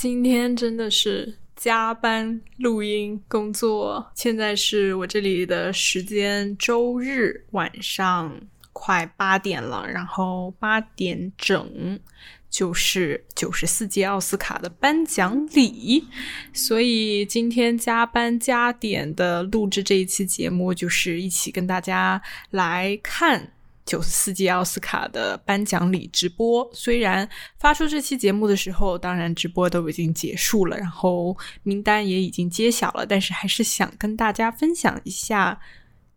今天真的是加班录音工作。现在是我这里的时间，周日晚上快八点了，然后八点整就是九十四届奥斯卡的颁奖礼，所以今天加班加点的录制这一期节目，就是一起跟大家来看。九十四届奥斯卡的颁奖礼直播，虽然发出这期节目的时候，当然直播都已经结束了，然后名单也已经揭晓了，但是还是想跟大家分享一下。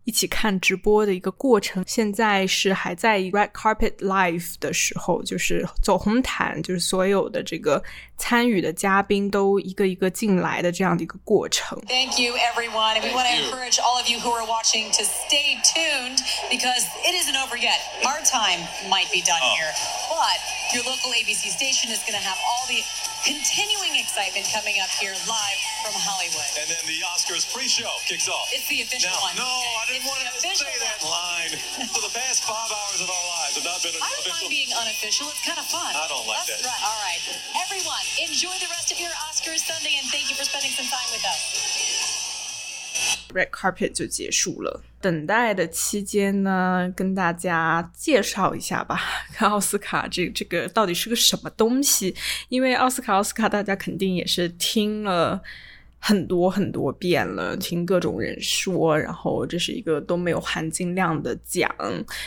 一起看直播的一个过程，现在是还在 red carpet live 的时候，就是走红毯，就是所有的这个参与的嘉宾都一个一个进来的这样的一个过程。Thank you, everyone, and we want to encourage all of you who are watching to stay tuned because it isn't over yet. Our time might be done here, but your local ABC station is going to have all the continuing excitement coming up here live from Hollywood. And then the Oscars pre-show kicks off. It's the official Now, one. no, I didn't It's want the to say official that one. line. For the past five hours of our lives have not been I don't official. mind being unofficial. It's kind of fun. I don't like That's that. right. All right. Everyone, enjoy the rest of your Oscars Sunday, and thank you for spending some time with us. red carpet 就结束了。 等待的期间呢，跟大家介绍一下吧，看 奥斯卡这这个到底是个什么东西？因为奥斯卡，奥斯卡，大家肯定也是听了。很多很多遍了，听各种人说，然后这是一个都没有含金量的奖。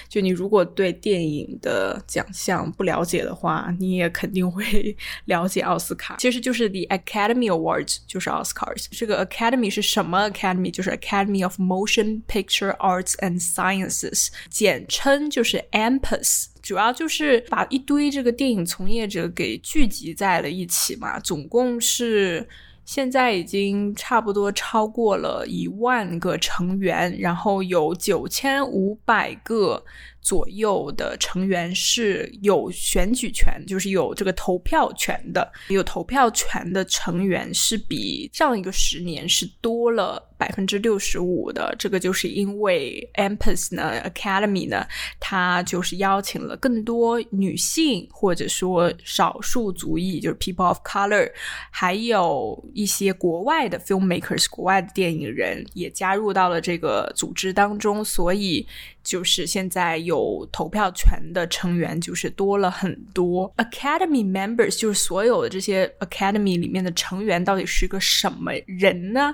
就你如果对电影的奖项不了解的话，你也肯定会了解奥斯卡。其实就是 The Academy Awards，就是 Oscars。这个 Academy 是什么 Academy？就是 Academy of Motion Picture Arts and Sciences，简称就是 AMPAS。主要就是把一堆这个电影从业者给聚集在了一起嘛，总共是。现在已经差不多超过了一万个成员，然后有九千五百个左右的成员是有选举权，就是有这个投票权的。有投票权的成员是比上一个十年是多了百分之六十五的。这个就是因为 AMPAS 呢，Academy 呢，它就是邀请了更多女性或者说少数族裔，就是 People of Color，还有一些国外的 filmmakers，国外的电影人也加入到了这个组织当中，所以就是现在有投票权的成员就是多了很多。Academy members 就是所有的这些 Academy 里面的成员到底是个什么人呢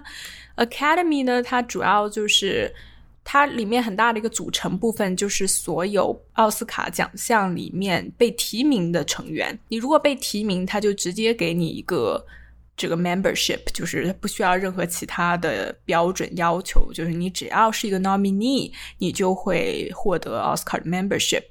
？Academy 呢，它主要就是。它里面很大的一个组成部分就是所有奥斯卡奖项里面被提名的成员。你如果被提名，他就直接给你一个这个 membership，就是不需要任何其他的标准要求，就是你只要是一个 nominee，你就会获得奥斯卡的 membership。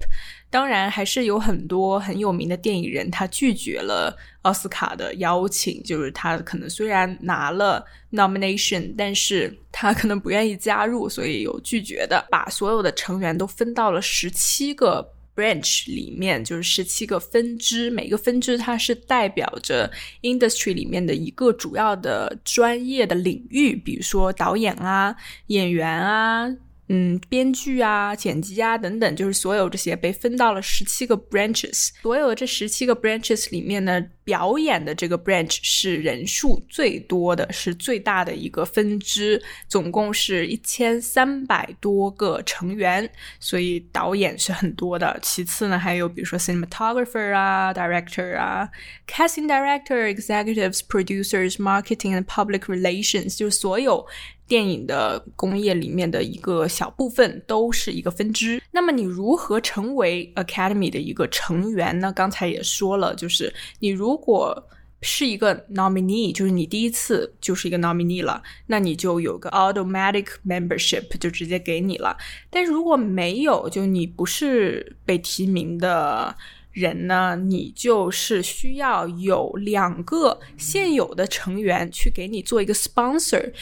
当然，还是有很多很有名的电影人，他拒绝了奥斯卡的邀请，就是他可能虽然拿了 nomination，但是他可能不愿意加入，所以有拒绝的。把所有的成员都分到了十七个 branch 里面，就是十七个分支，每个分支它是代表着 industry 里面的一个主要的专业的领域，比如说导演啊、演员啊。嗯，编剧啊、剪辑啊等等，就是所有这些被分到了十七个 branches。所有这十七个 branches 里面呢，表演的这个 branch 是人数最多的，是最大的一个分支，总共是一千三百多个成员，所以导演是很多的。其次呢，还有比如说 cinematographer 啊、director 啊、casting director、executives、producers、marketing and public relations，就是所有。电影的工业里面的一个小部分都是一个分支。那么你如何成为 Academy 的一个成员呢？刚才也说了，就是你如果是一个 nominee，就是你第一次就是一个 nominee 了，那你就有个 automatic membership 就直接给你了。但是如果没有，就你不是被提名的。人呢，你就是需要有两个现有的成员去给你做一个 sponsor，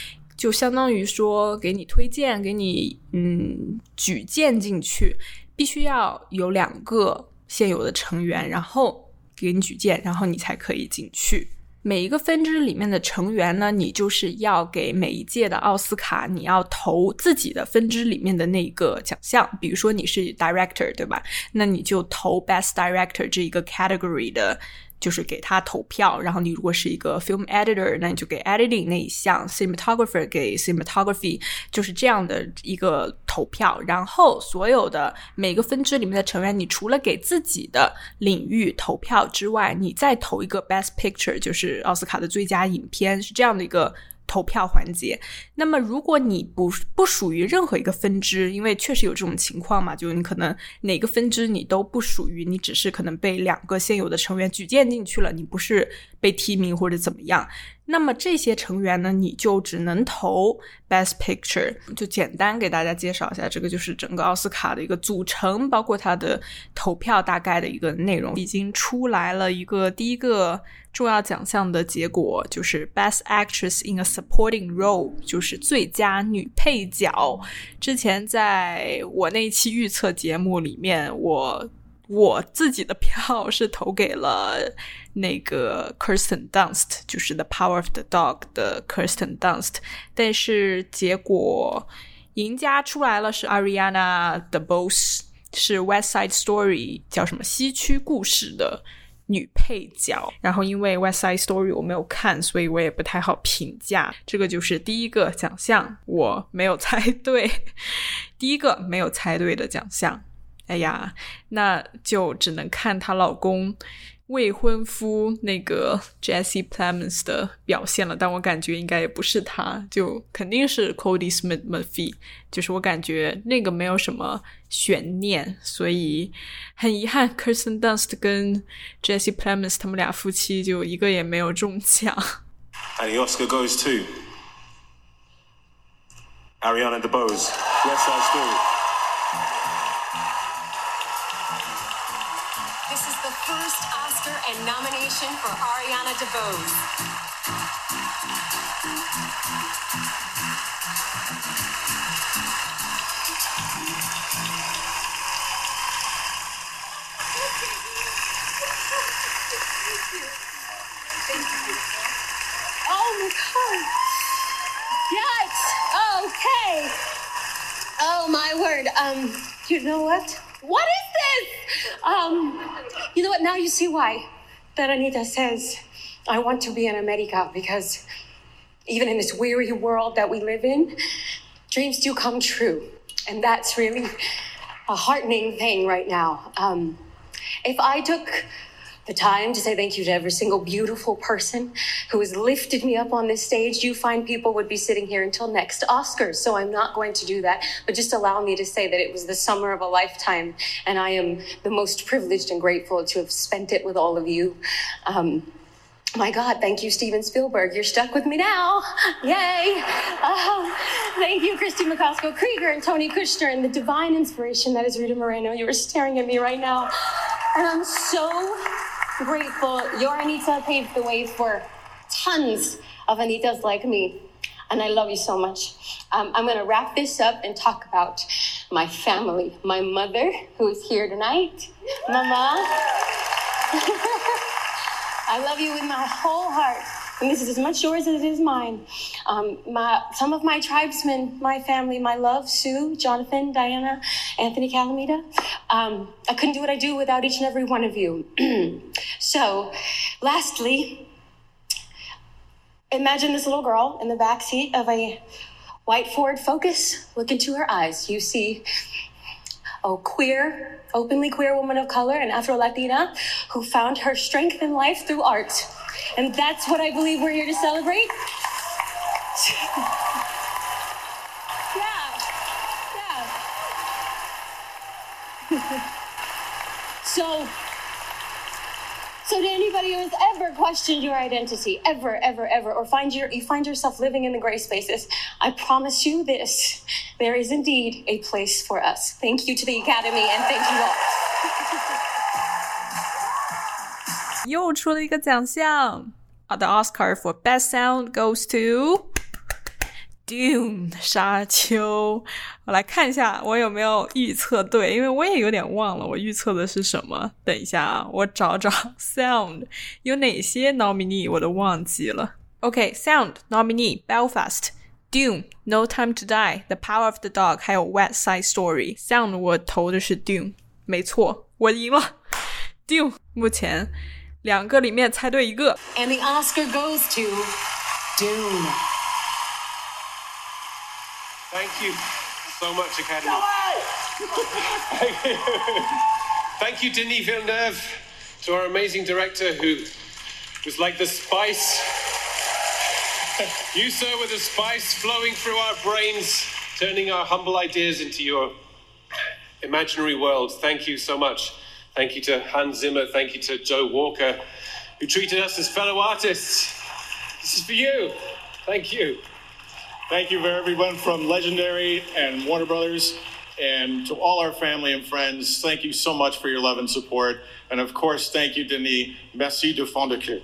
就相当于说给你推荐，给你嗯举荐进去，必须要有两个现有的成员，然后给你举荐，然后你才可以进去。每一个分支里面的成员呢，你就是要给每一届的奥斯卡，你要投自己的分支里面的那一个奖项。比如说你是 director，对吧？那你就投 best director 这一个 category 的就是给他投票。然后你如果是一个 film editor，那你就给 editing 那一项；cinematographer 给 cinematography，就是这样的一个投票。然后所有的每个分支里面的成员，你除了给自己的领域投票之外，你再投一个 best picture，就是奥斯卡的最佳影片，是这样的一个。投票环节。那么，如果你不不属于任何一个分支，因为确实有这种情况嘛，就是你可能哪个分支你都不属于，你只是可能被两个现有的成员举荐进去了，你不是被提名或者怎么样。那么这些成员呢，你就只能投 Best Picture。就简单给大家介绍一下，这个就是整个奥斯卡的一个组成，包括它的投票大概的一个内容。已经出来了一个第一个重要奖项的结果，就是 Best Actress in a Supporting Role，就是最佳女配角。之前在我那一期预测节目里面，我。我自己的票是投给了那个 Kirsten Dunst，就是《The Power of the Dog》的 Kirsten Dunst，但是结果赢家出来了，是 Ariana DeBose，是《West Side Story》叫什么西区故事的女配角。然后因为《West Side Story》我没有看，所以我也不太好评价。这个就是第一个奖项，我没有猜对，第一个没有猜对的奖项。哎呀，那就只能看她老公未婚夫那个 Jesse Plemons 的表现了。但我感觉应该也不是他，就肯定是 Cody Smith Murphy。就是我感觉那个没有什么悬念，所以很遗憾，Kirsten Dunst 跟 Jesse Plemons 他们俩夫妻就一个也没有中奖。And the Oscar goes to Ariana DeBose, West Side Story. And nomination for Ariana DeBose. Oh my god. Yes. Okay. Oh my word. Um, you know what? What is this? Um, you know what? Now you see why that Anita says, I want to be in America because even in this weary world that we live in, dreams do come true. And that's really a heartening thing right now. Um, if I took the time to say thank you to every single beautiful person who has lifted me up on this stage. You find people would be sitting here until next Oscars. So I'm not going to do that, but just allow me to say that it was the summer of a lifetime. And I am the most privileged and grateful to have spent it with all of you. Um, my God, thank you, Steven Spielberg. You're stuck with me now. Yay. Uh, thank you, Kristie Macosko Krieger and Tony Kushner and the divine inspiration that is Rita Moreno. You are staring at me right now. And I'm so grateful. Your Anita paved the way for tons of Anitas like me. And I love you so much. Um, I'm going to wrap this up and talk about my family. My mother, who is here tonight. Mama. I love you with my whole heart. And this is as much yours as it is mine. Um, my, some of my tribesmen, my family, my love, Sue, Jonathan, Diana, Anthony Calamita. Um, I couldn't do what I do without each and every one of you. so, lastly, imagine this little girl in the back seat of a white Ford Focus. Look into her eyes. You see a queer, openly queer woman of color, an Afro Latina, who found her strength in life through art. And that's what I believe we're here to celebrate. yeah. Yeah. so, so to anybody who has ever questioned your identity, ever, ever, ever, or find your, you find yourself living in the gray spaces, I promise you this: there is indeed a place for us. Thank you to the Academy, and thank you all. 又出了一个奖项，The Oscar for Best Sound goes to Dune 沙丘。我来看一下我有没有预测对，因为我也有点忘了我预测的是什么。等一下啊，我找找 Sound 有哪些 nominee 我都忘记了。OK，Sound nominee Belfast。Dune, No Time to Die, The Power of the Dog，还有 West Side Story。Sound 我投的是 Dune，没错，我赢了。Dune 目前 两个里面猜对一个。 And the Oscar goes to Dune. Thank you so much, Academy. Thank you, Denis Villeneuve, to our amazing director who was like the spice. you, sir, were the spice flowing through our brains, turning our humble ideas into your imaginary world. Thank you so much. Thank you to Hans Zimmer. Thank you to Joe Walker, who treated us as fellow artists. This is for you. Thank you. Thank you for everyone from Legendary and Warner Brothers, and to all our family and friends. Thank you so much for your love and support. And of course, thank you, Denis. Merci de fond de cœur.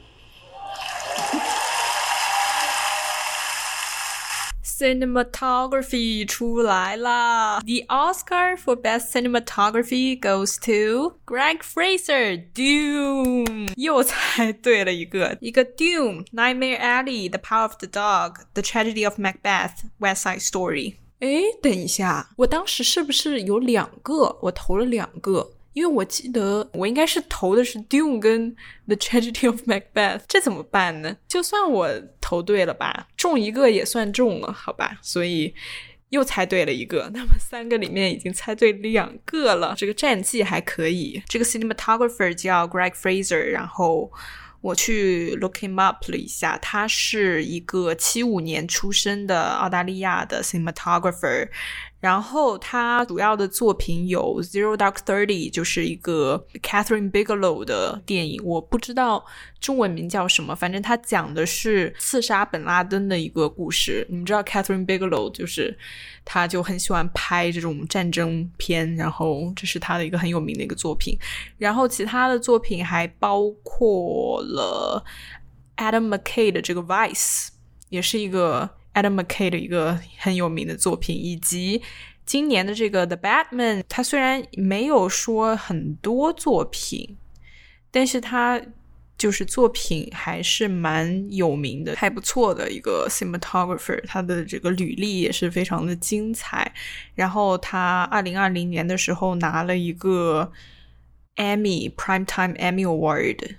cinematography 出来啦。The Oscar for Best Cinematography goes to Greig Fraser Dune，又猜对了一个，一个 Dune Nightmare Alley The Power of the Dog The Tragedy of Macbeth West Side Story。哎，等一下，我当时是不是有两个？我投了两个。因为我记得我应该是投的是 Dune 跟 The Tragedy of Macbeth，这怎么办呢？就算我投对了吧，中一个也算中了，好吧？所以又猜对了一个，那么三个里面已经猜对两个了，这个战绩还可以。这个 cinematographer 叫 Greg Fraser，然后我去 look him up 了一下，他是一个七五年出生的澳大利亚的 cinematographer。然后他主要的作品有《Zero Dark Thirty》，就是一个 Catherine Bigelow 的电影，我不知道中文名叫什么，反正他讲的是刺杀本拉登的一个故事。你们知道 Catherine Bigelow 就是，他就很喜欢拍这种战争片，然后这是他的一个很有名的一个作品。然后其他的作品还包括了 Adam McKay 的这个《Vice》，也是一个。Adam McKay 的一个很有名的作品，以及今年的这个《The Batman》，他虽然没有说很多作品，但是他就是作品还是蛮有名的，还不错的一个 cinematographer，他的这个履历也是非常的精彩。然后他二零二零年的时候拿了一个 Emmy Primetime Emmy Award。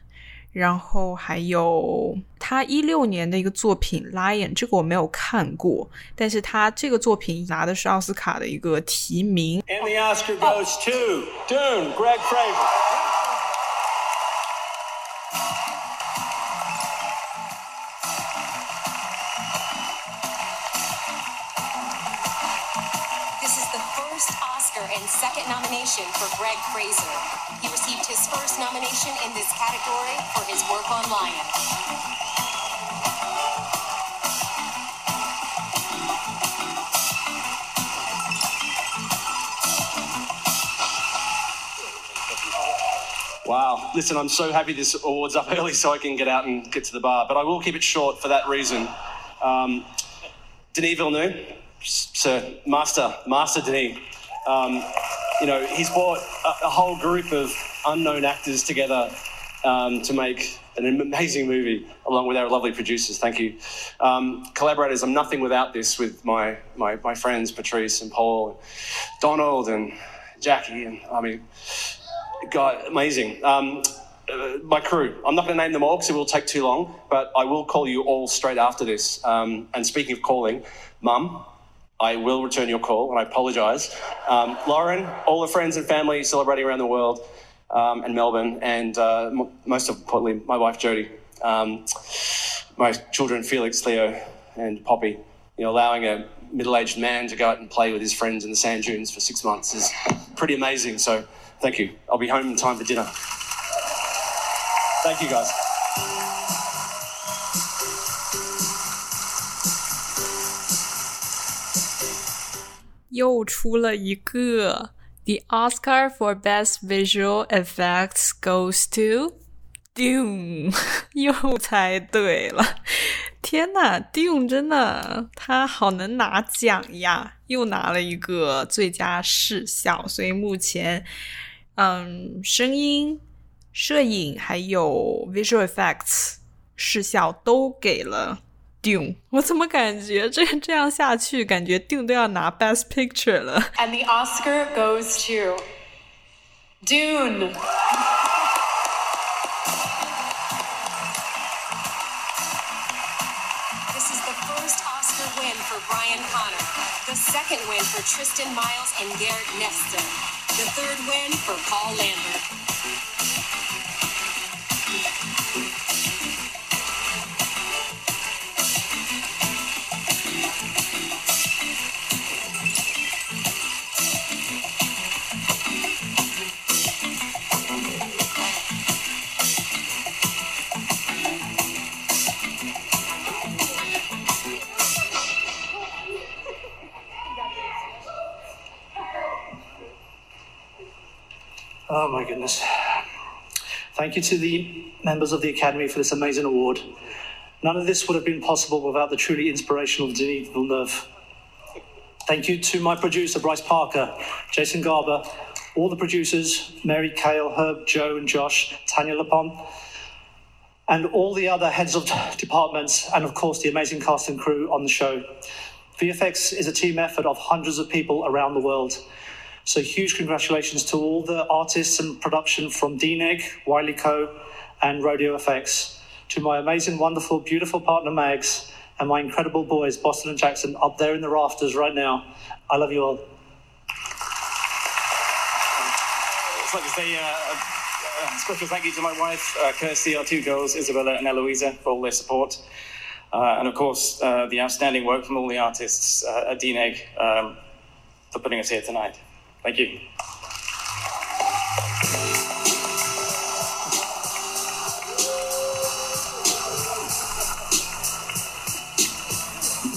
然后还有他一六年的一个作品《Lion》，这个我没有看过，但是他这个作品拿的是奥斯卡的一个提名。And the Oscar goes to Dune, Greg Fraser. First nomination in this category for his work on Lion. Wow. Listen, I'm so happy this award's up early so I can get out and get to the bar, but I will keep it short for that reason. Um, Denis Villeneuve, Sir, Master, Master Denis, um, you know, he's brought a, a whole group of unknown actors together um, to make an amazing movie along with our lovely producers. Thank you. Um, collaborators, I'm nothing without this with my, my, my friends, Patrice and Paul, and Donald and Jackie, and I mean, God, amazing. Um, uh, my crew. I'm not going to name them all because it will take too long, but I will call you all straight after this. Um, and speaking of calling, Mum, I will return your call, and I apologise. Um, Lauren, all the friends and family celebrating around the world, um, and Melbourne, and uh, m- most importantly, my wife Jodie, um, my children Felix, Leo, and Poppy. You know, allowing a middle-aged man to go out and play with his friends in the sand dunes for six months is pretty amazing. So, thank you. I'll be home in time for dinner. Thank you, guys. 又出了一个 ，The Oscar for Best Visual Effects goes to Dune，又猜对了。天呐，Dune 真的他好能拿奖呀，又拿了一个最佳视效，所以目前，嗯，声音、摄影还有 Visual Effects 视效都给了 定，我怎么感觉这这样下去，感觉定都要拿 Best Picture 了。And the Oscar goes to Dune. This is the first Oscar win for Brian Connor, the second win for Tristan Myles and Gerd Nefzer, the third win for Paul Lambert. Goodness. Thank you to the members of the Academy for this amazing award. None of this would have been possible without the truly inspirational Denis Villeneuve. Thank you to my producer, Brice Parker, Jason Garber, all the producers, Mary Kale, Herb, Joe, and Josh, Tanya Lapointe, and all the other heads of departments, and of course the amazing cast and crew on the show. VFX is a team effort of hundreds of people around the world. So huge congratulations to all the artists and production from DNEG, Wylie Co, and Rodeo FX, to my amazing, wonderful, beautiful partner Mags, and my incredible boys, Boston and Jackson, up there in the rafters right now. I love you all. I'd like to say uh, a special thank you to my wife, uh, Kirsty, our two girls, Isabella and Eloisa, for all their support. Uh, and of course, uh, the outstanding work from all the artists uh, at DNEG um, for putting us here tonight. Thank you.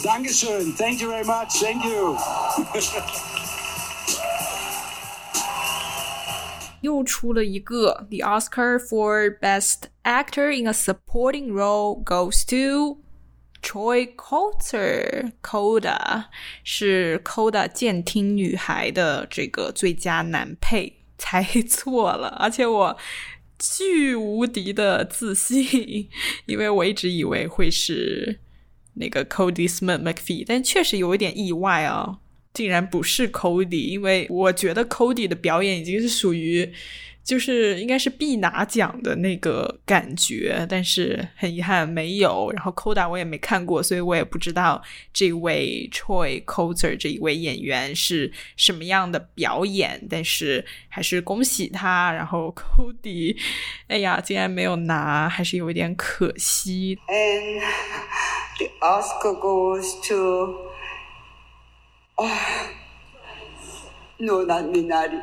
Dankeschön. Thank you very much. Thank you. 又出了一个，The Oscar for Best Actor in a Supporting Role goes to Troy Coulter。Coda 是 Coda 监听女孩的这个最佳男配，猜错了，而且我巨无敌的自信，因为我一直以为会是那个 Cody Smith McPhee，但确实有一点意外啊。竟然不是 Cody，因为我觉得 Cody 的表演已经是属于，就是应该是必拿奖的那个感觉，但是很遗憾没有。然后 Coda 我也没看过，所以我也不知道这位 Troy Coulter 这一位演员是什么样的表演，但是还是恭喜他。然后 Cody，哎呀，竟然没有拿，还是有一点可惜。And the Oscar goes to. Oh, no, not Minari.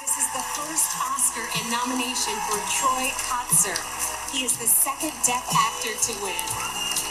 This is the first Oscar and nomination for Troy Kotsur. He is the second deaf actor to win.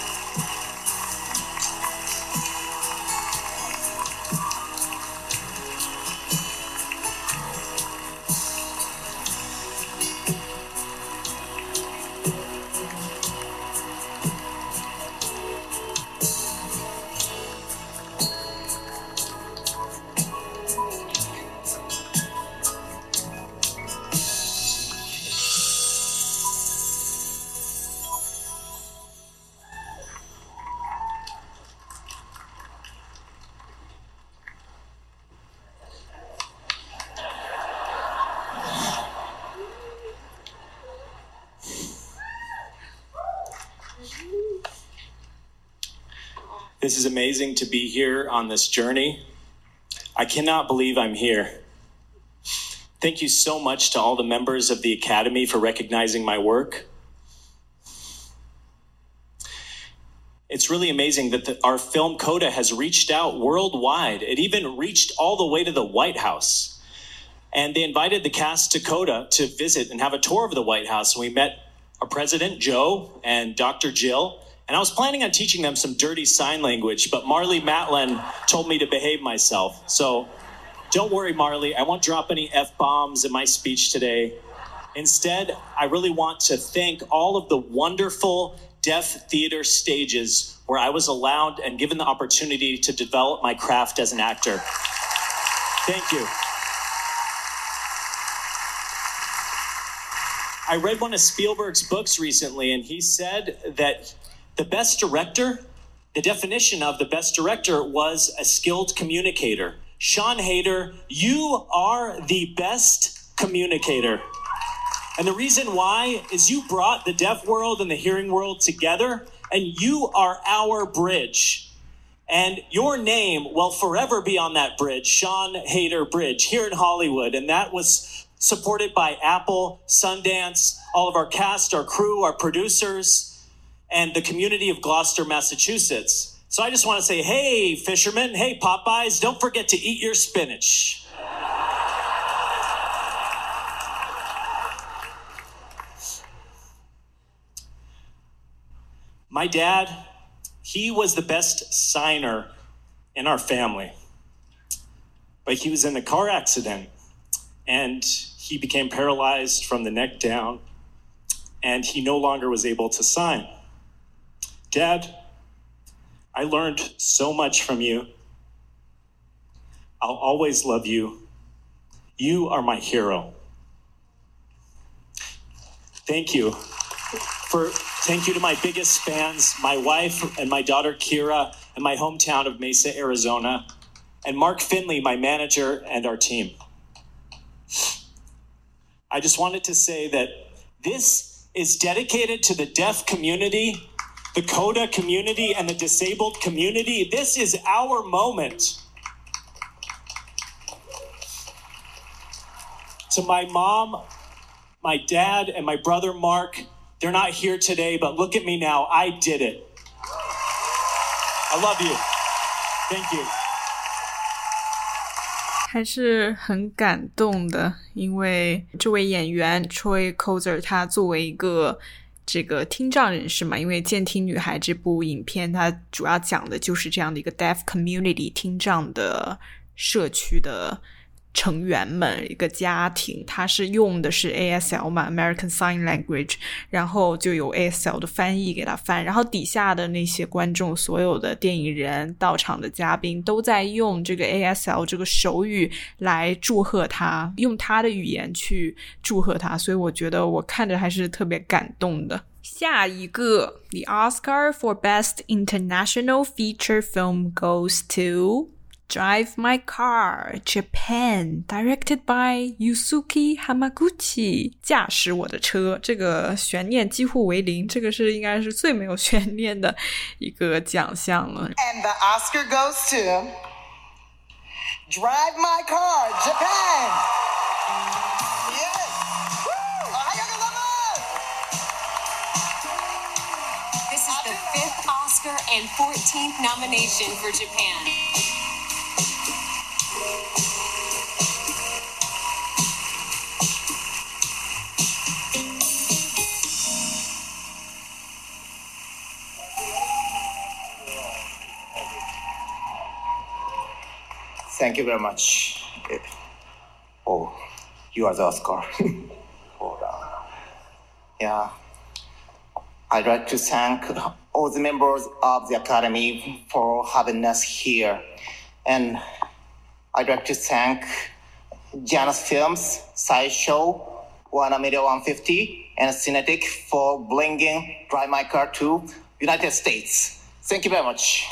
This is amazing to be here on this journey. I cannot believe I'm here. Thank you so much to all the members of the Academy for recognizing my work. It's really amazing that the, our film Coda has reached out worldwide. It even reached all the way to the White House. And they invited the cast to Coda to visit and have a tour of the White House. And we met our president, Joe, and Dr. Jill. And I was planning on teaching them some dirty sign language, but Marlee Matlin told me to behave myself. So don't worry, Marlee. I won't drop any F bombs in my speech today. Instead, I really want to thank all of the wonderful deaf theater stages where I was allowed and given the opportunity to develop my craft as an actor. Thank you. I read one of Spielberg's books recently, and he said that the best director the definition of the best director was a skilled communicator. Siân Heder, you are the best communicator. And the reason why is you brought the deaf world and the hearing world together, and you are our bridge. And your name will forever be on that bridge, Siân Heder Bridge, here in Hollywood. And that was supported by Apple, Sundance, all of our cast, our crew, our producers and the community of Gloucester, Massachusetts. So I just want to say, hey, fishermen, hey, Popeyes, don't forget to eat your spinach. My dad, he was the best signer in our family. But he was in a car accident and he became paralyzed from the neck down and he no longer was able to sign. Dad, I learned so much from you. I'll always love you. You are my hero. Thank you for thank you to my biggest fans, my wife and my daughter Kyra, and my hometown of Mesa, Arizona, and Mark Finley, my manager, and our team. I just wanted to say that this is dedicated to the deaf community, the CODA community and the disabled community. This is our moment. To my mom, my dad, and my brother Mark, they're not here today, but look at me now. I did it. I love you. Thank you. 还是很感动的，因为这位演员 Troy Kotsur，他作为一个这个听障人士嘛，因为《监听女孩》这部影片，它主要讲的就是这样的一个 deaf community 听障的社区的成员们一个家庭，他是用的是 ASL 嘛，American Sign Language，然后就有 ASL 的翻译给他翻，然后底下的那些观众，所有的电影人、到场的嘉宾都在用这个 ASL 这个手语来祝贺他，用他的语言去祝贺他，所以我觉得我看着还是特别感动的。下一个，The Oscar for Best International Feature Film goes to。Drive My Car Japan directed by Yusuke Hamaguchi 驾驶我的车，这个悬念几乎为零，这个是应该是最没有悬念的一个奖项了。 And the Oscar goes to Drive My Car Japan. Yes. Woo! Ohayou gozaimasu! This is the fifth Oscar and 14th nomination for Japan. Thank you very much. Eh, Oh, you are the Oscar. On. Yeah. I'd like to thank all the members of the Academy for having us here. And I'd like to thank Janus Films, Sideshow, One Million 150, and Cinetic for bringing Drive My Car to United States. Thank you very much.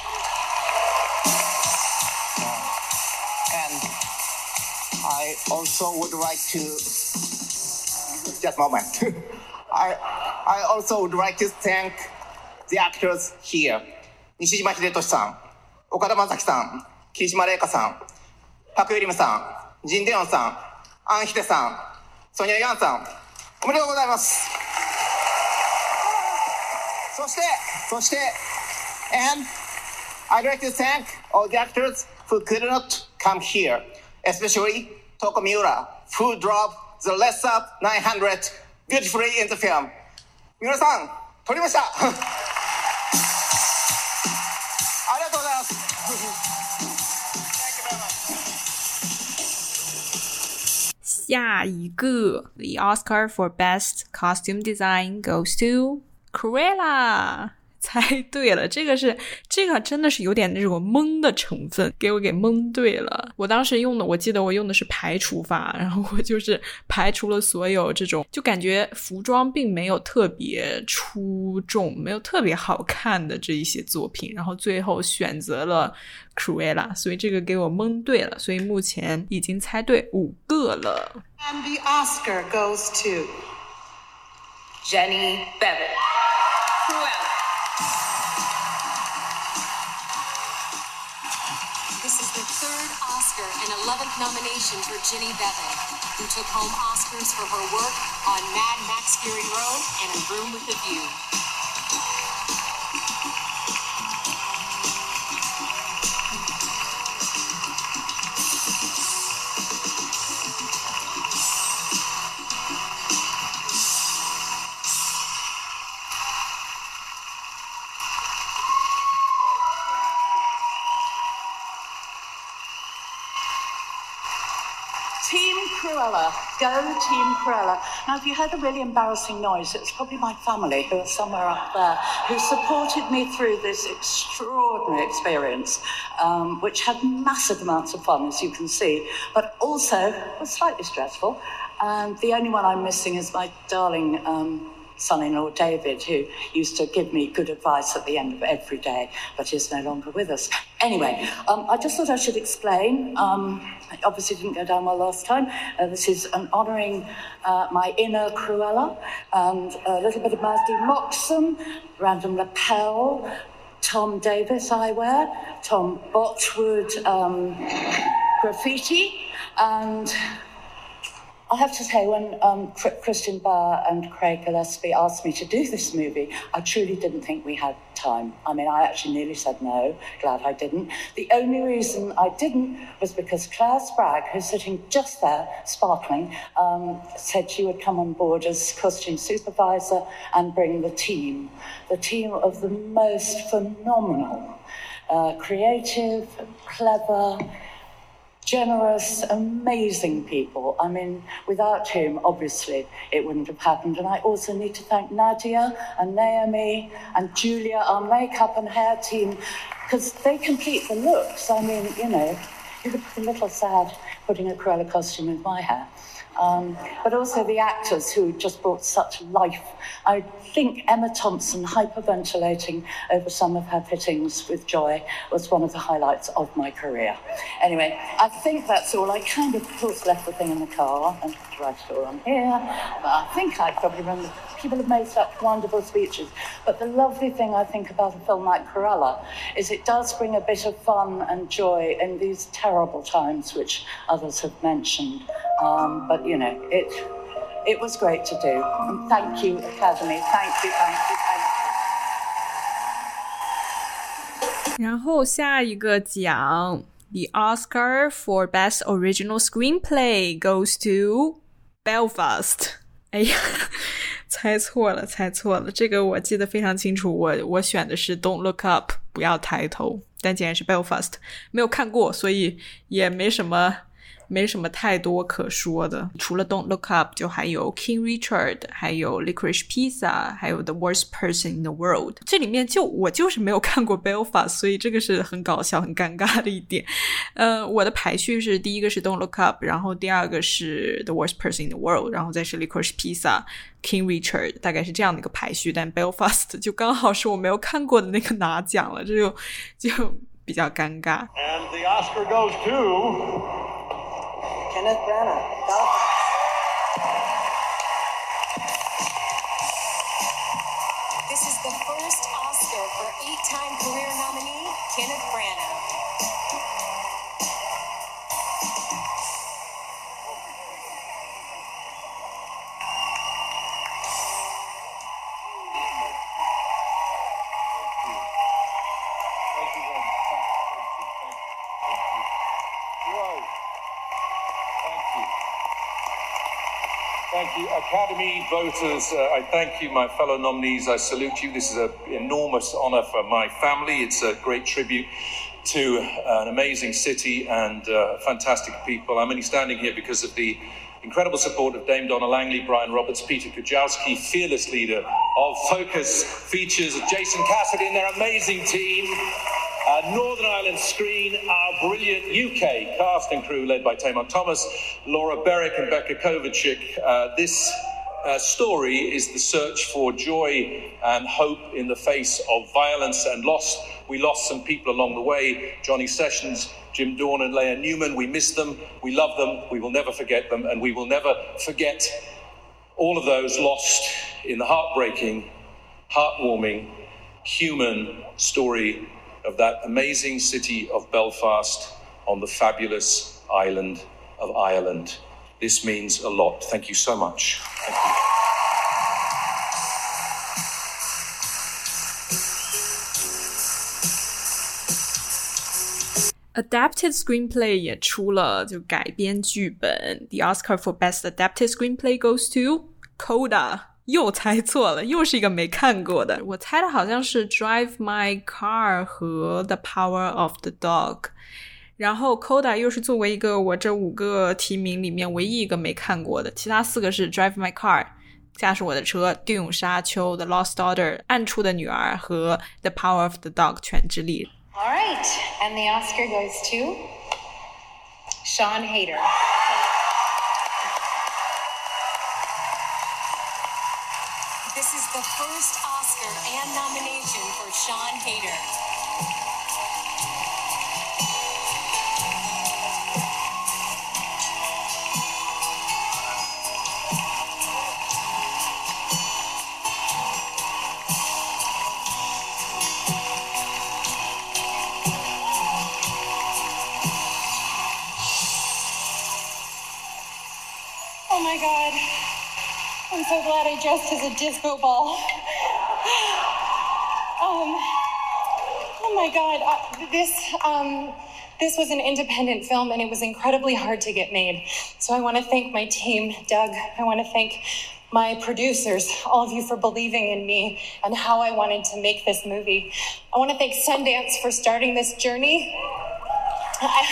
Also would like to just a moment. I I also would like to thank the actors here. 西島秀俊さん、岡田将生さん、桐島玲香さん、パク・ユリムさん、ジン・デヨンさん、アン・ヒデさん、ソニア・ヤンさん、おめでとうございます。そして、そして、and I'd like to thank all the actors who could not come here, especially Toko Miura, who dropped the red Saab 900 beautifully in the film. Miura-san, 皆さん、撮りました the Oscar for Best Costume Design goes to Cruella。猜 对了，这个是这个真的是有点那种蒙的成分，给我给蒙对了。我当时用的，我记得我用的是排除法，然后我就是排除了所有这种，就感觉服装并没有特别出众，没有特别好看的这一些作品，然后最后选择了 c r u e l a 所以这个给我蒙对了，所以目前已经猜对五个了。And the Oscar goes to Jenny Bevan. And 11th nomination for Jenny Beavan, who took home Oscars for her work on Mad Max Fury Road and A Room with a View. Go Team Cruella. Now, if you heard a really embarrassing noise, it was probably my family who are somewhere up there who supported me through this extraordinary experience, um, which had massive amounts of fun, as you can see, but also was slightly stressful. And the only one I'm missing is my darling um, son-in-law David, who used to give me good advice at the end of every day, but is no longer with us. Anyway, um, I just thought I should explain. Um, obviously didn't go down well last time. Uh, this is an honouring uh, my inner Cruella and a little bit of Marsdy Moxon, Random Lapel, Tom Davies eyewear, Tom Botwood um, graffiti, and I have to say, when um, Kristin Burr and Craig Gillespie asked me to do this movie, I truly didn't think we had time. I mean, I actually nearly said no. Glad I didn't. The only reason I didn't was because Claire Spragg, who's sitting just there, sparkling, um, said she would come on board as costume supervisor and bring the team. The team of the most phenomenal, uh, creative, clever, generous, amazing people. I mean, without whom, obviously, it wouldn't have happened. And I also need to thank Nadia and Naomi and Julia, our makeup and hair team, because they complete the looks. I mean, you know, you would be a little sad putting a Cruella costume with my hair. Um, but also the actors who just brought such life. I think Emma Thompson hyperventilating over some of her fittings with joy was one of the highlights of my career. Anyway, I think that's all. I kind of, of course, left the thing in the car and write it all on here. But I think I probably remember. People have made such wonderful speeches. But the lovely thing I think about a film like Cruella is it does bring a bit of fun and joy in these terrible times, which others have mentioned. Um, but you know, it it was great to do. And thank you, Academy. Thank you, thank you, thank you. 然后下一个奖，The Oscar for Best Original Screenplay goes to Belfast。哎呀，猜错了，猜错了，这个我记得非常清楚，我我选的是 Don't Look Up，不要抬头，但竟然是 Belfast，没有看过，所以也没什么。 没什么太多可说的，除了 Don't Look Up，就还有 King Richard，还有 Licorice Pizza，还有 The Worst Person in the World。这里面就我就是没有看过 Belfast，所以这个是很搞笑、很尴尬的一点。呃，我的排序是第一个是 Don't Look Up，然后第二个是 The Worst Person in the World，然后再是 Licorice Pizza。King Richard 大概是这样的一个排序，但 Belfast 就刚好是我没有看过的那个拿奖了，这就就比较尴尬。And the Oscar goes to Kenneth Branagh. This Academy voters. Uh, I thank you, my fellow nominees. I salute you. This is an enormous honour for my family. It's a great tribute to an amazing city and uh, fantastic people. I'm only standing here because of the incredible support of Dame Donna Langley, Brian Roberts, Peter Kujawski, fearless leader of Focus Features, Jason Cassidy and their amazing team. Uh, Northern Ireland Screen, brilliant UK cast and crew led by Tamar Thomas, Laura Berwick and Becca Kovacik. Uh, this uh, story is the search for joy and hope in the face of violence and loss. We lost some people along the way Johnny Sessions, Jim Dawn, and Leah Newman. We miss them, we love them, we will never forget them, and we will never forget all of those lost in the heartbreaking, heartwarming, human story of that amazing city of Belfast on the fabulous island of Ireland. This means a lot. Thank you so much. Thank you. Adapted screenplay 也出了，就改编剧本。The Oscar for Best Adapted Screenplay goes to Coda。 又猜错了，又是一个没看过的。我猜的好像是《Drive My Car》和《The Power of the Dog》，然后《Coda》又是作为一个我这五个提名里面唯一一个没看过的，其他四个是《Drive My Car》。驾驶我的车、地涌沙丘、The Lost Daughter、暗处的女儿和 The Power of the Dog，犬之力。All right, and the Oscar goes to Siân Heder. This is the first Oscar and nomination for Siân Heder. I dressed as a disco ball. Um, oh my god, uh, this um, this was an independent film and it was incredibly hard to get made. So I want to thank my team, Doug. I want to thank my producers, all of you for believing in me and how I wanted to make this movie. I want to thank Sundance for starting this journey. I,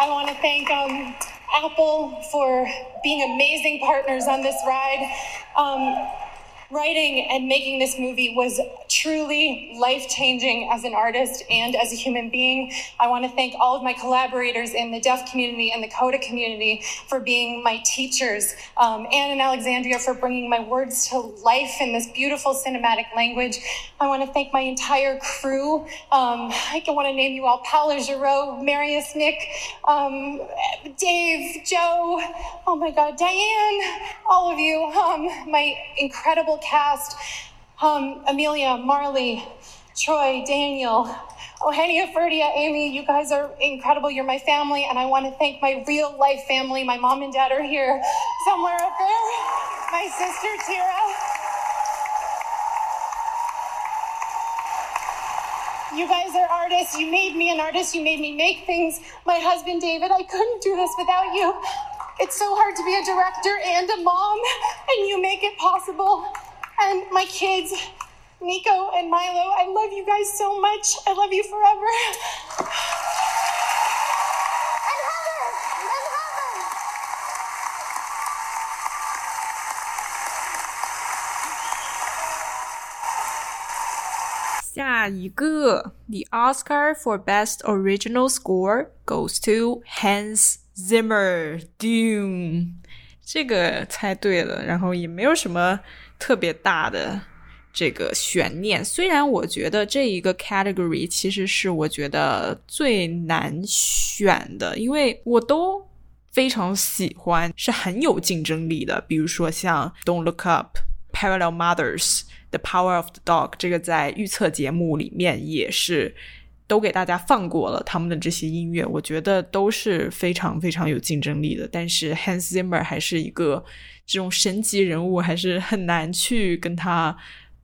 I want to thank um, Apple for being amazing partners on this ride. Um, writing and making this movie was truly life changing as an artist and as a human being. I want to thank all of my collaborators in the deaf community and the CODA community for being my teachers, um, Anne and Alexandria for bringing my words to life in this beautiful cinematic language. I want to thank my entire crew. Um, I want to name you all Paula Giroux, Marius Nick, um, Dave, Joe, oh my God, Diane, all of you, um, my incredible cast, um, Emilia, Marlee, Troy, Daniel, Ohenia, Ferdia, Amy, you guys are incredible. You're my family, and I want to thank my real life family. My mom and dad are here somewhere up there. My sister, Tira. You guys are artists. You made me an artist. You made me make things. My husband, David, I couldn't do this without you. It's so hard to be a director and a mom, and you make it possible and my kids, Nico and Milo. I love you guys so much. I love you forever. And Heather, and Heather. The Oscar for Best Original Score goes to Hans Zimmer. Dune. 这个猜对了，然后也没有什么。特别大的这个悬念。虽然我觉得这一个 category 其实是我觉得最难选的，因为我都非常喜欢，是很有竞争力的。比如说像 Don't Look Up、Parallel Mothers。The Power of the Dog 这个在预测节目里面也是都给大家放过了他们的这些音乐，我觉得都是非常非常有竞争力的。但是 Hans Zimmer 还是一个这种神级人物，还是很难去跟他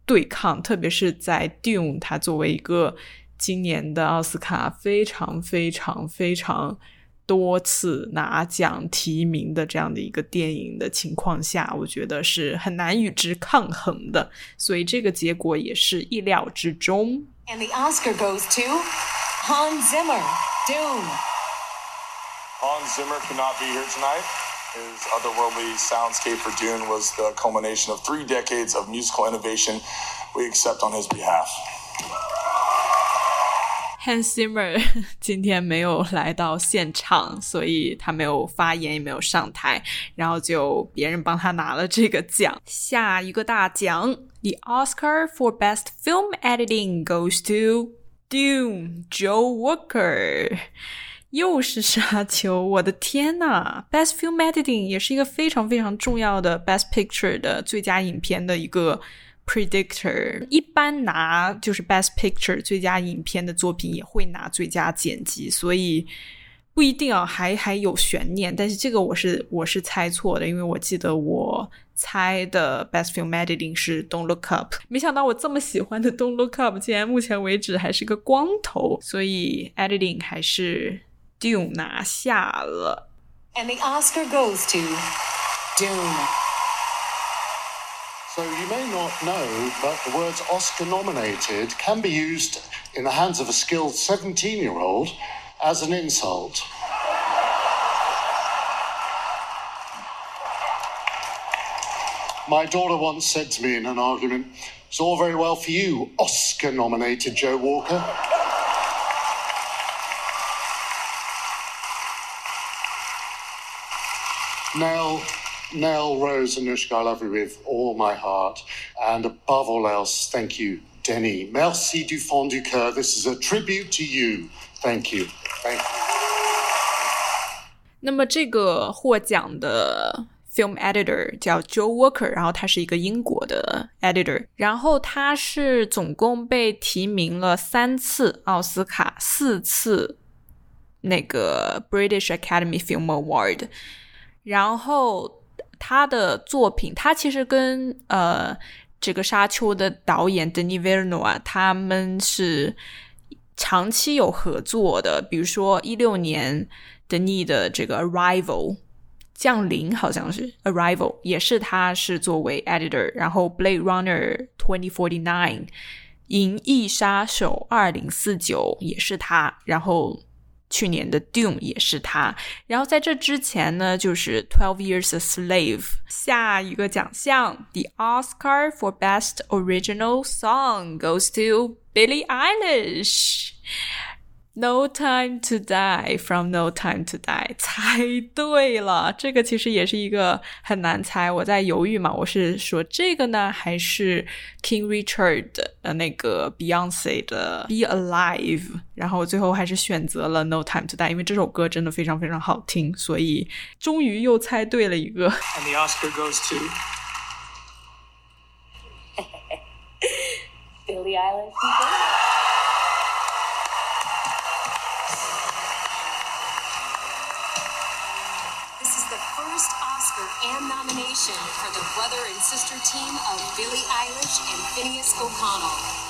对抗，特别是在 Dune 他作为一个今年的奥斯卡非常非常非常。多次拿奖提名的这样的一个电影的情况下，我觉得是很难与之抗衡的，所以这个结果也是意料之中。And the Oscar goes to Hans Zimmer, Dune. Hans Zimmer cannot be here tonight. His otherworldly soundscape for Dune was the culmination of three decades of musical innovation. We accept on his behalf. Hans Zimmer 今天没有来到现场，所以他没有发言，也没有上台，然后就别人帮他拿了这个奖。下一个大奖，The Oscar for Best Film Editing goes to Dune Joe Walker。 又是沙丘，我的天呐 b e s t Film Editing 也是一个非常非常重要的 Best Picture 的最佳影片的一个 predictor。一般拿就是 Best Picture 最佳影片的作品也会拿最佳剪辑，所以不一定啊，还还有悬念。但是这个我是我是猜错的，因为我记得我猜的 Best Film Editing 是 Don't Look Up，没想到我这么喜欢的 Don't Look Up 竟然目前为止还是个光头，所以 Editing 还是。Dune 拿下了。And the Oscar goes to Dune. So you may not know, but the words Oscar nominated can be used in the hands of a skilled 17 year old as an insult. My daughter once said to me in an argument, It's all very well for you, Oscar nominated Joe Walker. Nell, Nell, Rose, and Nushka, I love you with all my heart. And above all else, thank you, Denny. Merci du fond du cœur. This is a tribute to you. Thank you. Thank you. 那么这个获奖的 film editor 叫 Joe Walker，然后他是一个英国的 editor，然后他是总共被提名了三次奥斯卡，四次那个 British Academy Film Award。 然后他的作品，他其实跟呃这个《沙丘》的导演 Denis Villeneuve 他们是长期有合作的。比如说一六年 Denis 的这个《Arrival》降临，好像是《Arrival》，也是他是作为 editor。然后《Blade Runner 2049》《银翼杀手二零四九》也是他。然后。去年的 Dune 也是他，然后在这之前呢，就是《Twelve Years a Slave》。下一个奖项，The Oscar for Best Original Song goes to Billie Eilish。 No time to die from No time to die，猜对了。这个其实也是一个很难猜，我在犹豫嘛。我是说这个呢，还是 King Richard 的那个 Beyonce 的 Be Alive？然后最后还是选择了 No time to die，因为这首歌真的非常非常好听，所以终于又猜对了一个。And the Oscar goes to Billie Eilish. And nomination for the brother and sister team of Billie Eilish and Finneas O'Connell.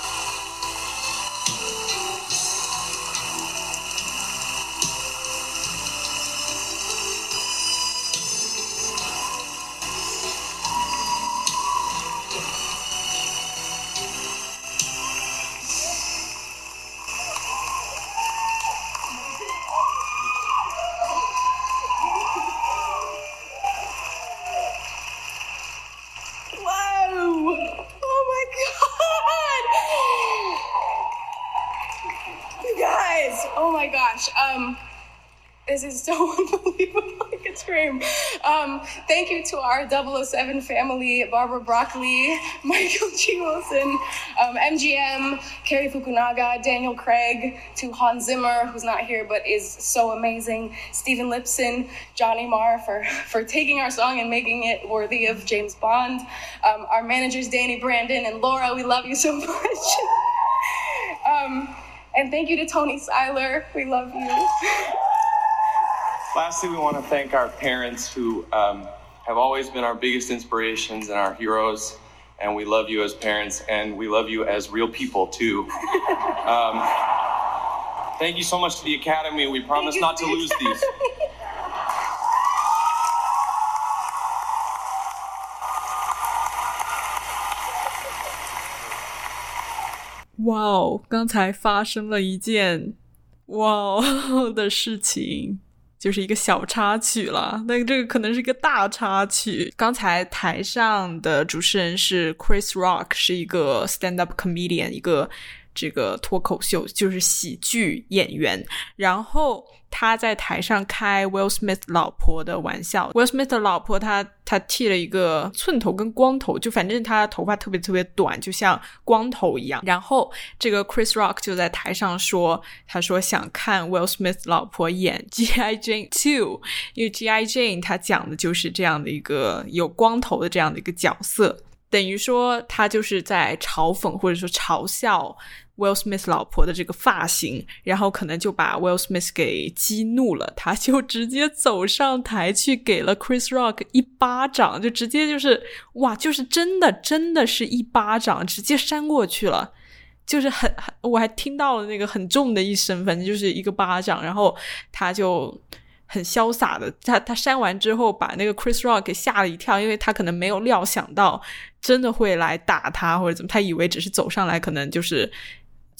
Um, thank you to our 007 family, Barbara Broccoli, Michael G. Wilson, um, MGM, Cary Fukunaga, Daniel Craig, to Hans Zimmer, who's not here but is so amazing, Stephen Lipson, Johnny Marr for, for taking our song and making it worthy of James Bond, um, our managers, Danny Brandon and Laura, we love you so much. um, and thank you to Tony Seiler. We love you. Lastly, we want to thank our parents who um, have always been our biggest inspirations and our heroes. And we love you as parents, and we love you as real people too. Um, thank you so much to the Academy. We promise not to lose these. 哇哦！刚才发生了一件哇哦的事情。 就是一个小插曲了，那这个可能是一个大插曲。刚才台上的主持人是 Chris Rock，是一个 stand up comedian，一个这个脱口秀就是喜剧演员，然后。他在台上开 Will Smith 老婆的玩笑。Will Smith 的老婆，他他剃了一个寸头跟光头，就反正他头发特别特别短，就像光头一样。然后这个 Chris Rock 就在台上说，他说想看 Will Smith 老婆演 G.I. Jane Two，因为 G.I. Jane 他讲的就是这样的一个有光头的这样的一个角色，等于说他就是在嘲讽或者说嘲笑。Will Smith 老婆的这个发型，然后可能就把 Will Smith 给激怒了，他就直接走上台去给了 Chris Rock 一巴掌，就直接就是哇，就是真的真的是一巴掌，直接扇过去了，就是很很，我还听到了那个很重的一声，反正就是一个巴掌，然后他就很潇洒的，他他删完之后把那个 Chris Rock 给吓了一跳，因为他可能没有料想到真的会来打他或者怎么，他以为只是走上来，可能就是。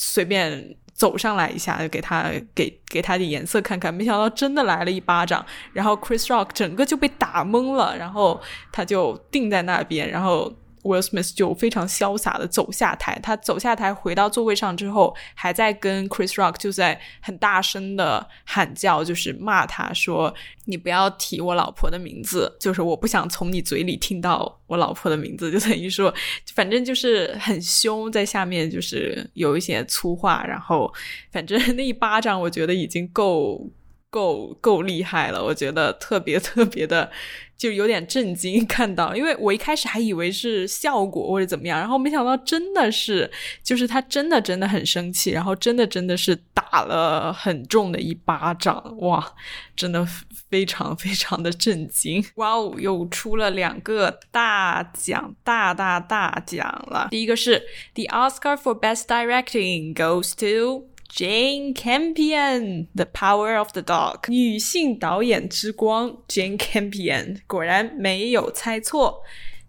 随便走上来一下，就给他给给他点颜色看看，没想到真的来了一巴掌，然后 Chris Rock 整个就被打懵了，然后他就定在那边，然后。Will Smith 就非常潇洒的走下台，他走下台回到座位上之后，还在跟 Chris Rock 就在很大声的喊叫，就是骂他说：“你不要提我老婆的名字，就是我不想从你嘴里听到我老婆的名字。”就等于说，反正就是很凶，在下面就是有一些粗话，然后反正 那一巴掌，我觉得已经够。够够厉害了，我觉得特别特别的，就有点震惊。看到，因为我一开始还以为是效果或者怎么样，然后没想到真的是，就是他真的真的很生气，然后真的真的是打了很重的一巴掌，哇，真的非常非常的震惊。哇哦，又出了两个大奖，大大大奖了。第一个是 The Oscar for Best Directing goes to。Jane Campion，《The Power of the Dog》女性导演之光，Jane Campion 果然没有猜错，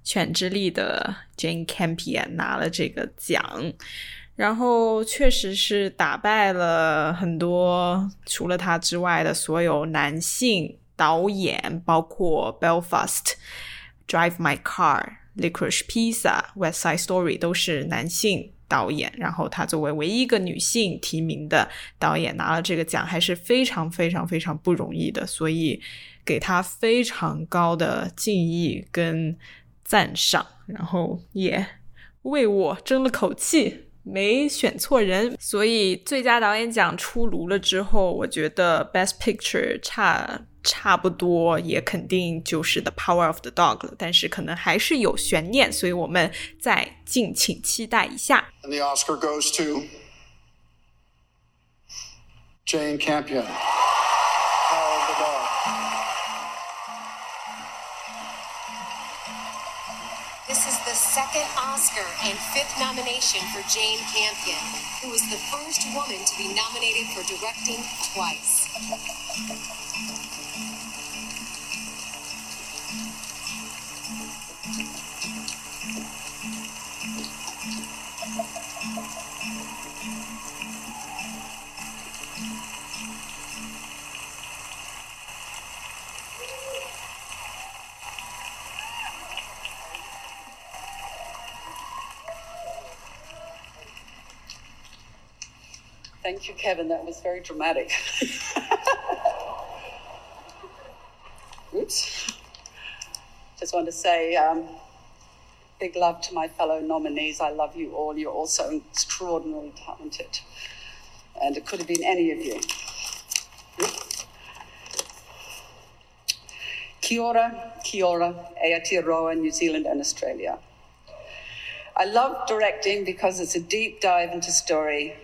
犬之力的 Jane Campion 拿了这个奖，然后确实是打败了很多除了他之外的所有男性导演，包括 Belfast、Drive My Car、Licorice Pizza、West Side Story 都是男性。导演，然后她作为唯一一个女性提名的导演拿了这个奖，还是非常非常非常不容易的，所以给她非常高的敬意跟赞赏，然后也为我争了口气。没选错人，所以最佳导演奖出炉了之后，我觉得 Best Picture 差差不多也肯定就是 The Power of the Dog 了，但是可能还是有悬念，所以我们再敬请期待一下。And the Oscar goes to Jane Campion. This is the second Oscar and fifth nomination for Jane Campion, who was the first woman to be nominated for directing twice. Thank you, Kevin. That was very dramatic. Oops. Just want to say um, big love to my fellow nominees. I love you all. You're all so extraordinarily talented. And it could have been any of you. Kia ora, kia ora, Aotearoa, New Zealand and Australia. I love directing because it's a deep dive into story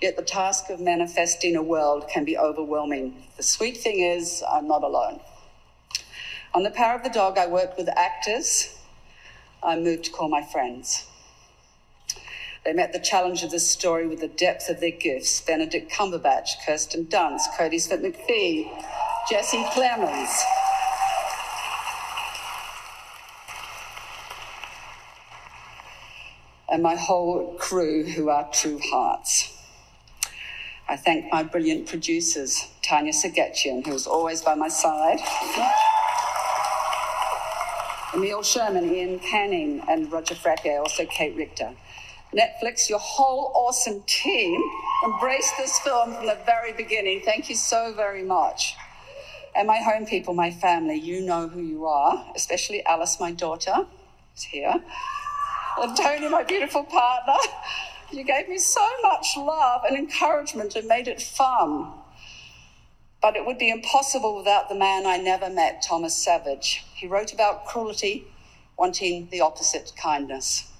Yet the task of manifesting a world can be overwhelming. The sweet thing is, I'm not alone. On The Power of the Dog, I worked with actors I'm moved to call my friends. They met the challenge of this story with the depth of their gifts Benedict Cumberbatch, Kirsten Dunst, Kodi Smit-McPhee, Jesse Plemons. And my whole crew who are true hearts. I thank my brilliant producers, Tanya Seghatchian, who is always by my side, Emile Sherman, Iain Canning, and Roger Frappier, also Kate Richter. Netflix, your whole awesome team embraced this film from the very beginning. Thank you so very much. And my home people, my family, you know who you are, especially Alice, my daughter, who's here, and Tony, my beautiful partner. You gave me so much love and encouragement and made it fun. But it would be impossible without the man I never met, Thomas Savage. He wrote about cruelty, wanting the opposite kindness.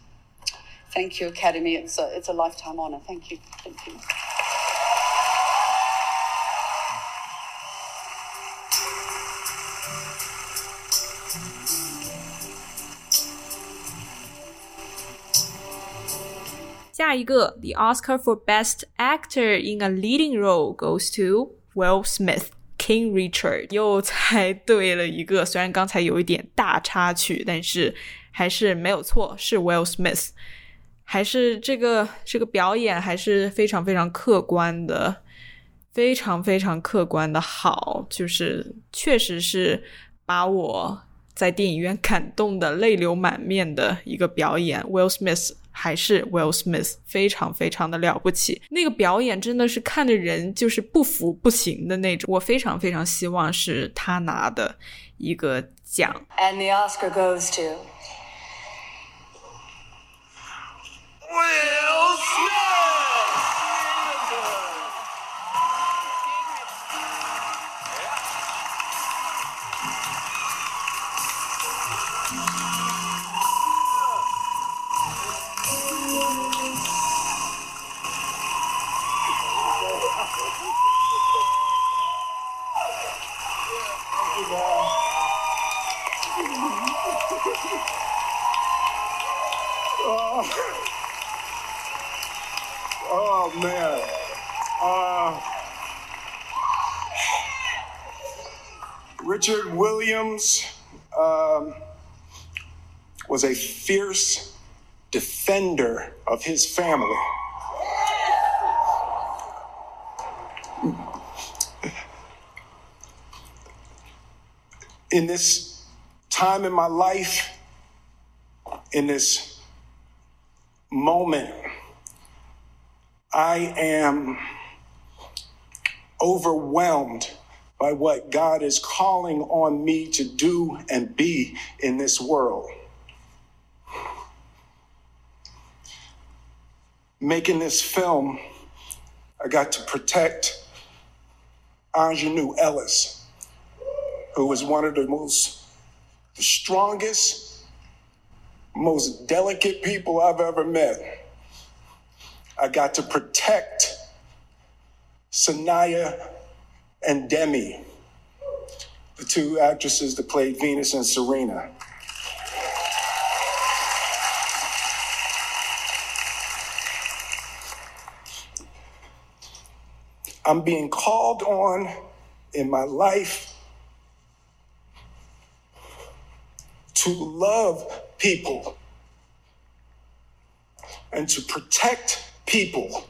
Thank you, Academy. It's a, it's a lifetime honor. Thank you. Thank you. 下一个，The Oscar for Best Actor in a Leading Role goes to Will Smith。King Richard 又猜对了一个，虽然刚才有一点大插曲，但是还是没有错，是 Will Smith。还是这个这个表演还是非常非常客观的，非常非常客观的好，就是确实是把我在电影院感动的泪流满面的一个表演。Will Smith。还是 Will Smith 非常非常的了不起，那个表演真的是看的人就是不服不行的那种。我非常非常希望是他拿的一个奖。And the Oscar goes to Will Smith. Richard Williams um, was a fierce defender of his family. In this time in my life, in this moment, I am overwhelmed by what God is calling on me to do and be in this world. Making this film, I got to protect Aunjanue Ellis, who was one of the most, the strongest, most delicate people I've ever met. I got to protect Saniyya and Demi, the two actresses that played Venus and Serena. I'm being called on in my life to love people and to protect people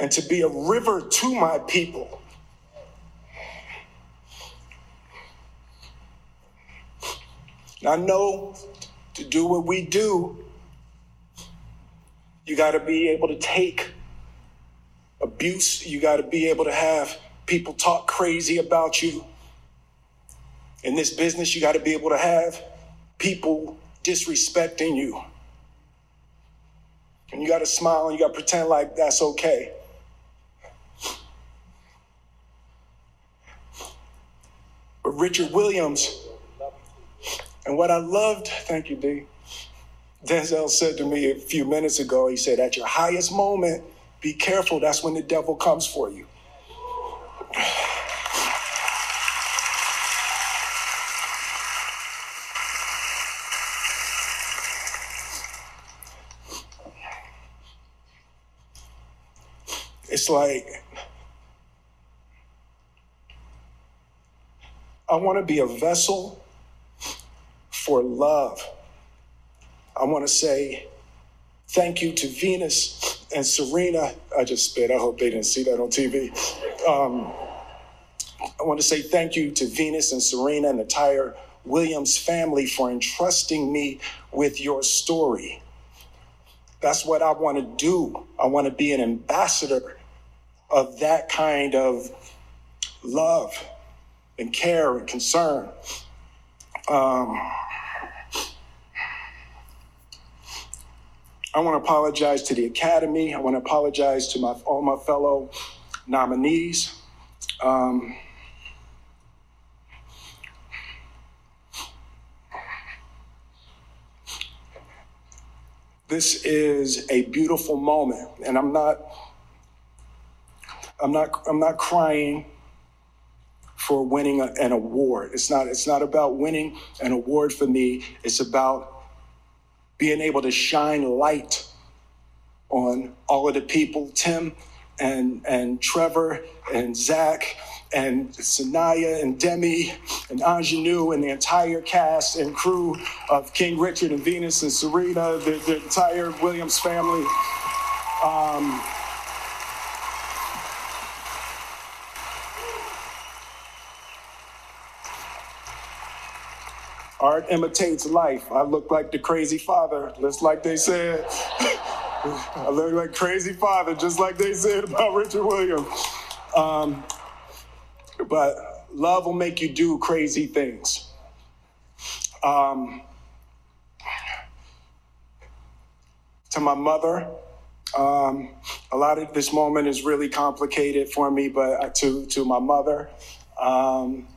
and to be a river to my people. I know to do what we do, you got to be able to take abuse. You got to be able to have people talk crazy about you. In this business, you got to be able to have people disrespecting you. And you got to smile and you got to pretend like that's okay. Richard Williams, and what I loved, thank you, D. Denzel said to me a few minutes ago, he said, at your highest moment, be careful, that's when the devil comes for you. It's like, I want to be a vessel for love. I want to say thank you to Venus and Serena, I just spit. I hope they didn't see that on TV. Um, I want to say thank you to Venus and Serena and the entire Williams family for entrusting me with your story. That's what I want to do. I want to be an ambassador of that kind of love and care and concern. Um, I want to apologize to the Academy. I want to apologize to my, all my fellow nominees. Um, this is a beautiful moment, and I'm not. I'm not. I'm not crying for winning an award. It's not. It's not about winning an award for me. It's about being able to shine light on all of the people, Tim and and Trevor and Zach and Saniyya and Demi and Aunjanue and the entire cast and crew of King Richard and Venus and Serena, the, the entire Williams family. Um, art imitates life. I look like the crazy father, just like they said. I look like crazy father, just like they said about Richard Williams. Um, but love will make you do crazy things. Um, to my mother, um, a lot of this moment is really complicated for me, but to to my mother, um,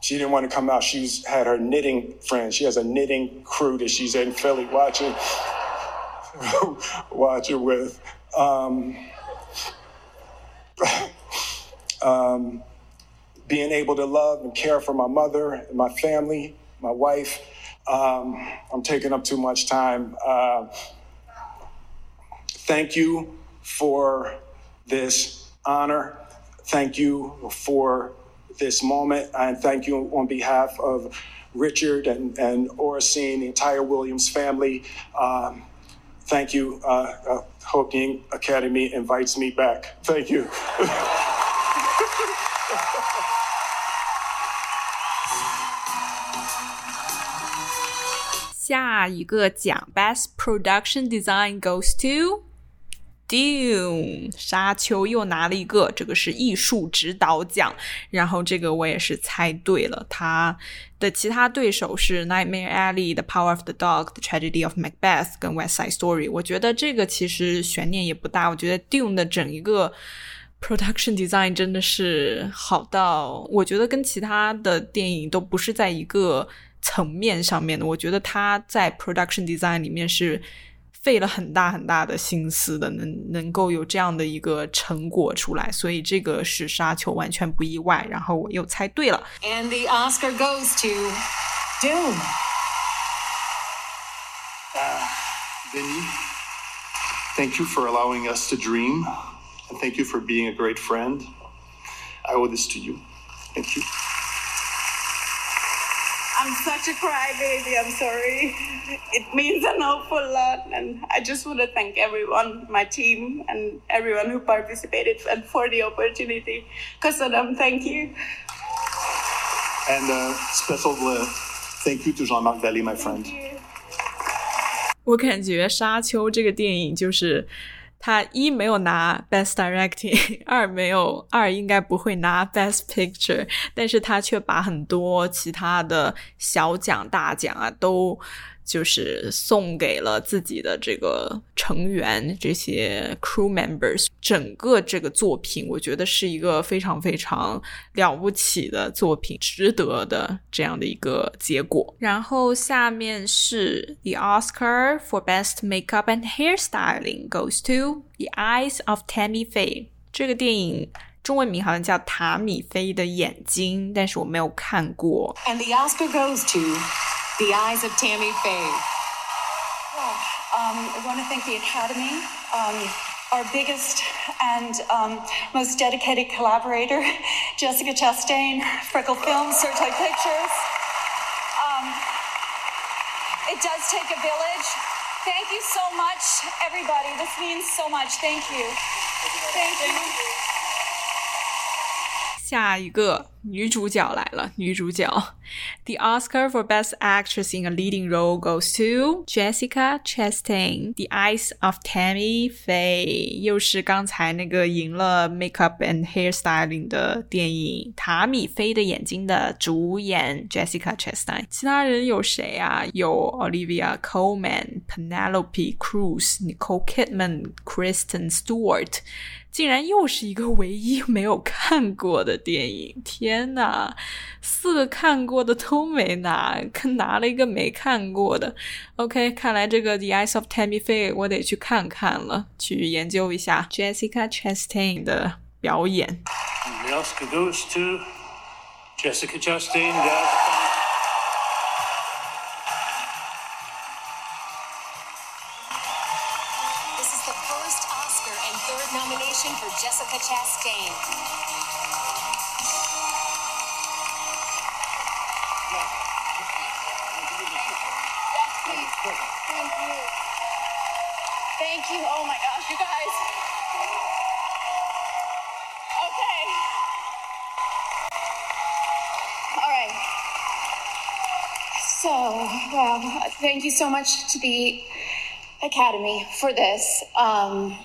she didn't want to come out. She's had her knitting friends. She has a knitting crew that she's in Philly watching watching with. Um, um, being able to love and care for my mother and my family, my wife. Um, I'm taking up too much time. Uh, thank you for this honor. Thank you for this moment. And thank you on behalf of Richard and, and Oracene, the entire Williams family. Um, thank you. Uh, uh Hoking Academy invites me back. Thank you. Best Production Design goes to Dune，沙丘又拿了一个，这个是艺术指导奖。然后这个我也是猜对了，他的其他对手是 Nightmare Alley、The Power of the Dog、The Tragedy of Macbeth 跟 West Side Story。我觉得这个其实悬念也不大。我觉得 Dune 的整一个 production design 真的是好到，我觉得跟其他的电影都不是在一个。层面上面的，我觉得他在 production design 里面是费了很大很大的心思的，能能够有这样的一个成果出来，所以这个是沙丘完全不意外。然后我又猜对了。And the Oscar goes to Doom. Uh, Vinny, thank you for allowing us to dream, and thank you for being a great friend. I owe this to you. Thank you. I'm such a crybaby. I'm sorry. It means an awful lot. And I just want to thank everyone, my team, and everyone who participated and for the opportunity. Kasadam, thank you. And uh, special uh, thank you to Jean-Marc Vallée, my friend. 我感觉《沙丘》这个电影就是 他一没有拿 Best Directing，二没有二应该不会拿 Best Picture，但是他却把很多其他的小奖大奖啊都。就是送给了自己的这个成员，这些 crew members。整个这个作品，我觉得是一个非常非常了不起的作品，值得的这样的一个结果。然后下面是 The Oscar for Best Makeup and Hairstyling goes to The Eyes of Tammy Faye。这个电影中文名好像叫《塔米菲的眼睛》，但是我没有看过。And the Oscar goes to the Eyes of Tammy Faye. Um, I want to thank the Academy, um, our biggest and um, most dedicated collaborator, Jessica Chastain, Freckle Films, Searchlight Pictures. Um, it does take a village, Thank you so much, everybody. This means so much. Thank you. Thank you. 下一个女主角来了，女主角，The Oscar for Best Actress in a Leading Role goes to Jessica Chastain，《The Eyes of Tammy Faye》，又是刚才那个赢了 Makeup and Hairstyling 的电影《塔米菲的眼睛》的主演 Jessica Chastain。其他人有谁啊？有 Olivia Colman、Penelope Cruz、Nicole Kidman、Kristen Stewart。 竟然又是一个唯一没有看过的电影！天呐，四个看过的都没拿，拿了一个没看过的。OK，看来这个《The Eyes of Tammy Faye》我得去看看了，去研究一下 Jessica Chastain 的表演。The Oscar goes to Jessica Chastain. Jessica Chastain. Thank you. Thank you. Oh my gosh, you guys. Okay. All right. So, well, thank you so much to the Academy for this. Um,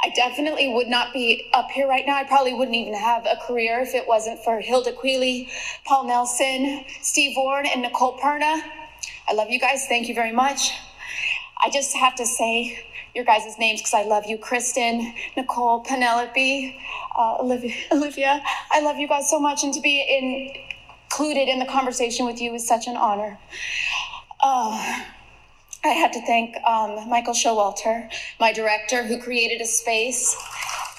I definitely would not be up here right now. I probably wouldn't even have a career if it wasn't for Hylda Queally, Paul Nelson, Steve Ward, and Nicole Perna. I love you guys. Thank you very much. I just have to say your guys' names because I love you, Kristen, Nicole, Penelope, uh, Olivia, Olivia. I love you guys so much, and to be in, included in the conversation with you is such an honor. Uh, I have to thank um, Michael Showalter, my director, who created a space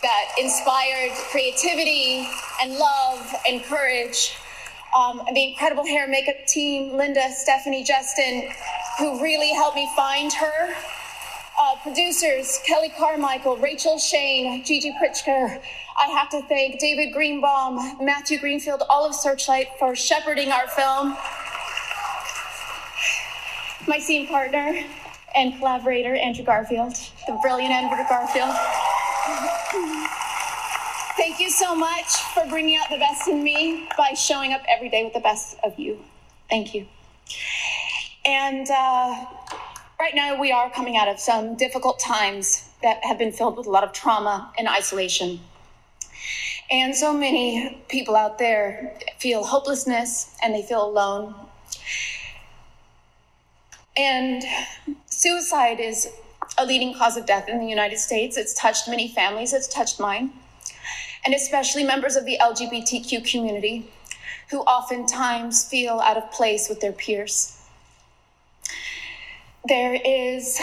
that inspired creativity and love and courage. Um, and the incredible hair and makeup team, Linda, Stephanie, Justin, who really helped me find her. Uh, producers, Kelly Carmichael, Rachel Shane, Gigi Pritzker. I have to thank David Greenbaum, Matthew Greenfield, all of Searchlight for shepherding our film my scene partner and collaborator, Andrew Garfield, the brilliant Andrew Garfield. Thank you so much for bringing out the best in me by showing up every day with the best of you. Thank you. And uh, right now, we are coming out of some difficult times that have been filled with a lot of trauma and isolation. And so many people out there feel hopelessness and they feel alone and suicide is a leading cause of death in the United States. It's touched many families, it's touched mine, and especially members of the LGBTQ community who oftentimes feel out of place with their peers. There is,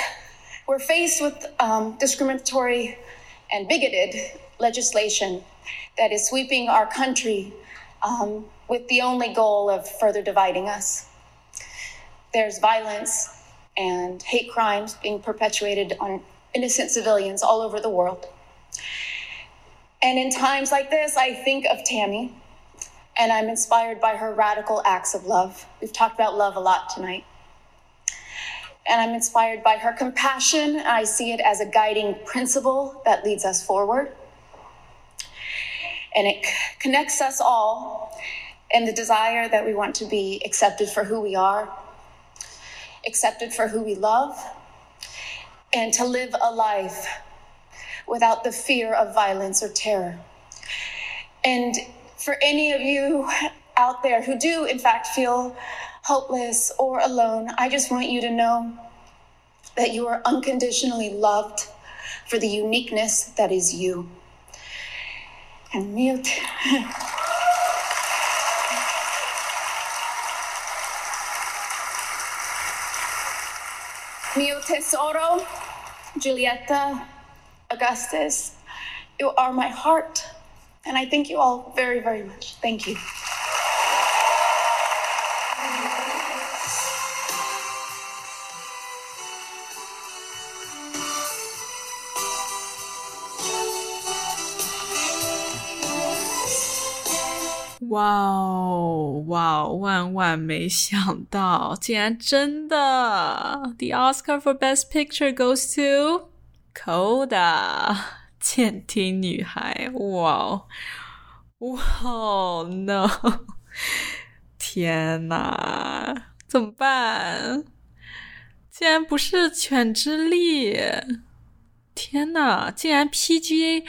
we're faced with um, discriminatory and bigoted legislation that is sweeping our country um, with the only goal of further dividing us there's violence and hate crimes being perpetuated on innocent civilians all over the world. And in times like this, I think of Tammy and I'm inspired by her radical acts of love. We've talked about love a lot tonight. And I'm inspired by her compassion. I see it as a guiding principle that leads us forward. And it connects us all in the desire that we want to be accepted for who we are accepted for who we love, and to live a life without the fear of violence or terror. And for any of you out there who do, in fact, feel hopeless or alone, I just want you to know that you are unconditionally loved for the uniqueness that is you. And mute. tesoro, Giulietta, Augustus, you are my heart. And I thank you all very, very much. Thank you. Wow, 哇，万万没想到，竟然真的！The Oscar for Best Picture goes to Coda，监听女孩。哇，哇，No！天哪，怎么办？竟然不是犬之力！天哪，竟然 PGA！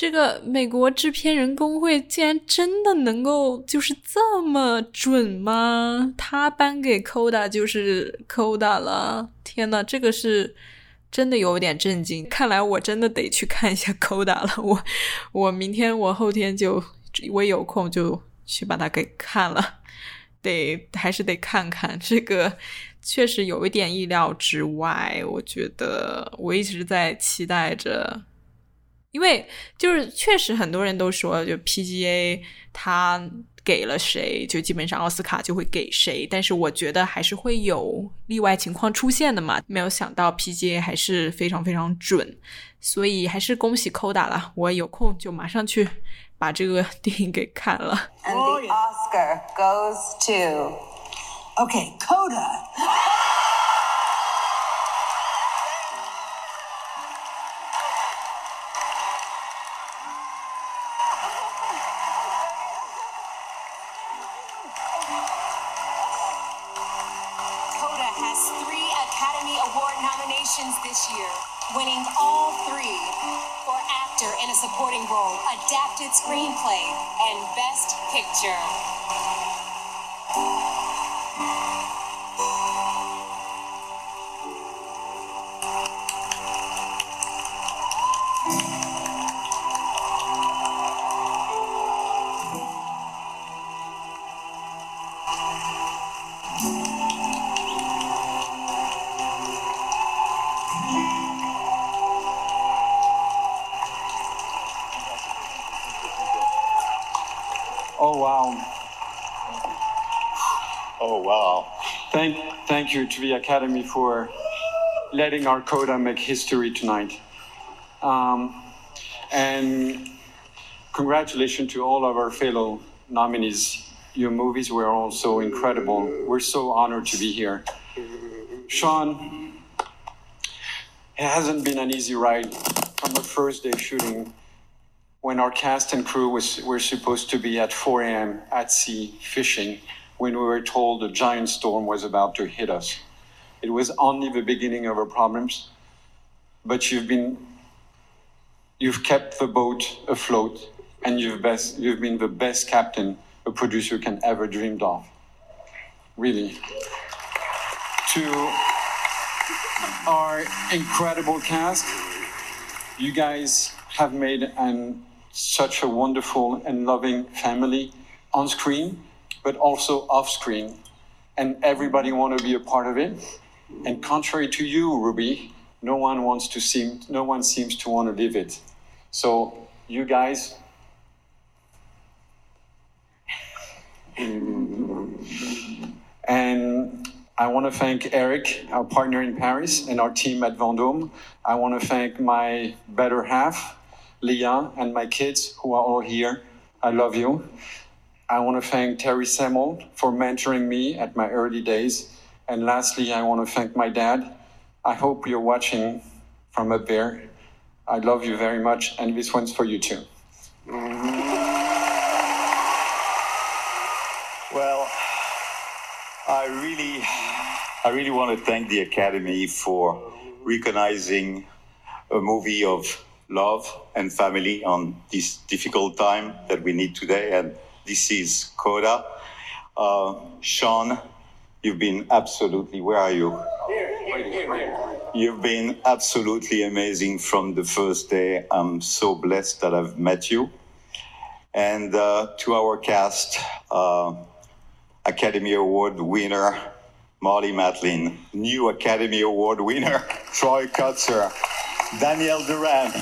这个美国制片人工会竟然真的能够就是这么准吗？他颁给 Coda 就是 Coda 了。天呐，这个是真的有点震惊。看来我真的得去看一下 Coda 了。我我明天我后天就我有空就去把它给看了。得还是得看看这个，确实有一点意料之外。我觉得我一直在期待着。因为就是确实很多人都说，就 PGA 他给了谁，就基本上奥斯卡就会给谁。但是我觉得还是会有例外情况出现的嘛。没有想到 PGA 还是非常非常准，所以还是恭喜 Coda 了。我有空就马上去把这个电影给看了。And the Oscar goes to OK Coda thank you to the Academy for letting our coda make history tonight. Um, and congratulations to all of our fellow nominees. Your movies were all so incredible. We're so honored to be here. Siân, it hasn't been an easy ride from the first day shooting when our cast and crew was were supposed to be at 4 a.m. at sea fishing when we were told a giant storm was about to hit us. It was only the beginning of our problems, but you've been you've kept the boat afloat and you've best you've been the best captain a producer can ever dreamed of. Really. To our incredible cast, you guys have made an such a wonderful and loving family on screen, but also off screen. And everybody want to be a part of it. And contrary to you, Ruby, no one wants to seem, no one seems to want to live it. So you guys, and I want to thank Eric, our partner in Paris, and our team at Vendôme. I want to thank my better half, Leah, and my kids who are all here. I love you. I want to thank Terry Semel for mentoring me at my early days. And lastly, I want to thank my dad. I hope you're watching from up there. I love you very much, and this one's for you too. Well, I really, I really want to thank the Academy for recognizing a movie of love and family on this difficult time that we need today, and this is Coda. Uh, Siân, you've been absolutely. Where are you? You've been absolutely amazing from the first day. I'm so blessed that I've met you. And uh, to our cast, uh, Academy Award winner Marlee Matlin, new Academy Award winner Troy Kotsur, Daniel Durant,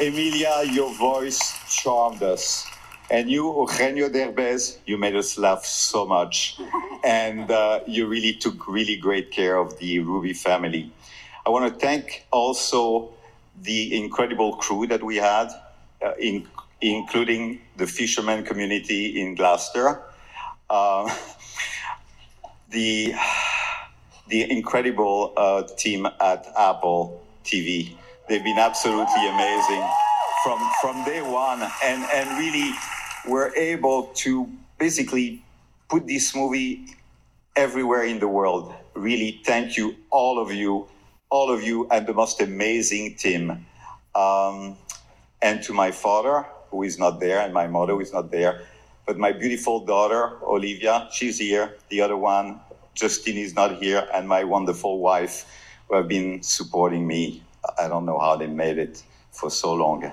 Emilia, your voice charmed us. And you, Eugenio Derbez, you made us laugh so much. And uh, you really took really great care of the Ruby family. I want to thank also the incredible crew that we had, uh, in, including the fisherman community in Gloucester. uh, the the incredible uh, team at Apple TV. They've been absolutely amazing from from day one, and and really were able to basically put this movie everywhere in the world. Really, thank you, all of you, all of you, and the most amazing team. Um, and to my father, who is not there, and my mother, who is not there, but my beautiful daughter, Olivia, she's here. The other one, Justine, is not here, and my wonderful wife, who have been supporting me. I don't know how they made it for so long.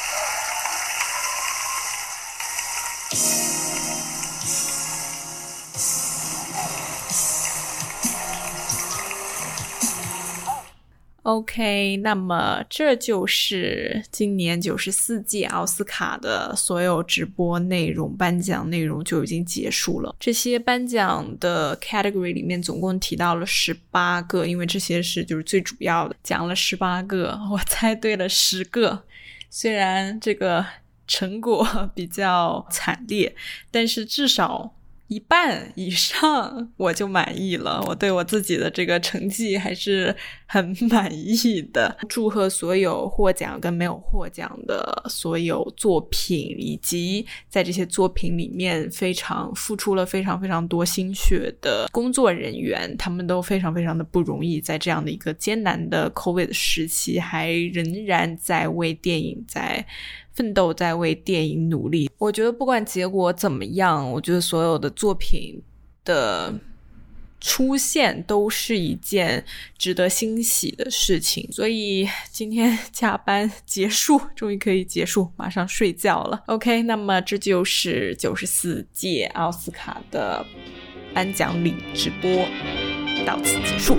OK，那么这就是今年九十四届奥斯卡的所有直播内容，颁奖内容就已经结束了。这些颁奖的 category 里面总共提到了十八个，因为这些是就是最主要的，讲了十八个，我猜对了十个。虽然这个成果比较惨烈，但是至少。一半以上我就满意了，我对我自己的这个成绩还是很满意的。祝贺所有获奖跟没有获奖的所有作品，以及在这些作品里面非常付出了非常非常多心血的工作人员，他们都非常非常的不容易，在这样的一个艰难的 COVID 时期，还仍然在为电影在。奋斗在为电影努力，我觉得不管结果怎么样，我觉得所有的作品的出现都是一件值得欣喜的事情。所以今天加班结束，终于可以结束，马上睡觉了。OK，那么这就是九十四届奥斯卡的颁奖礼直播到此结束。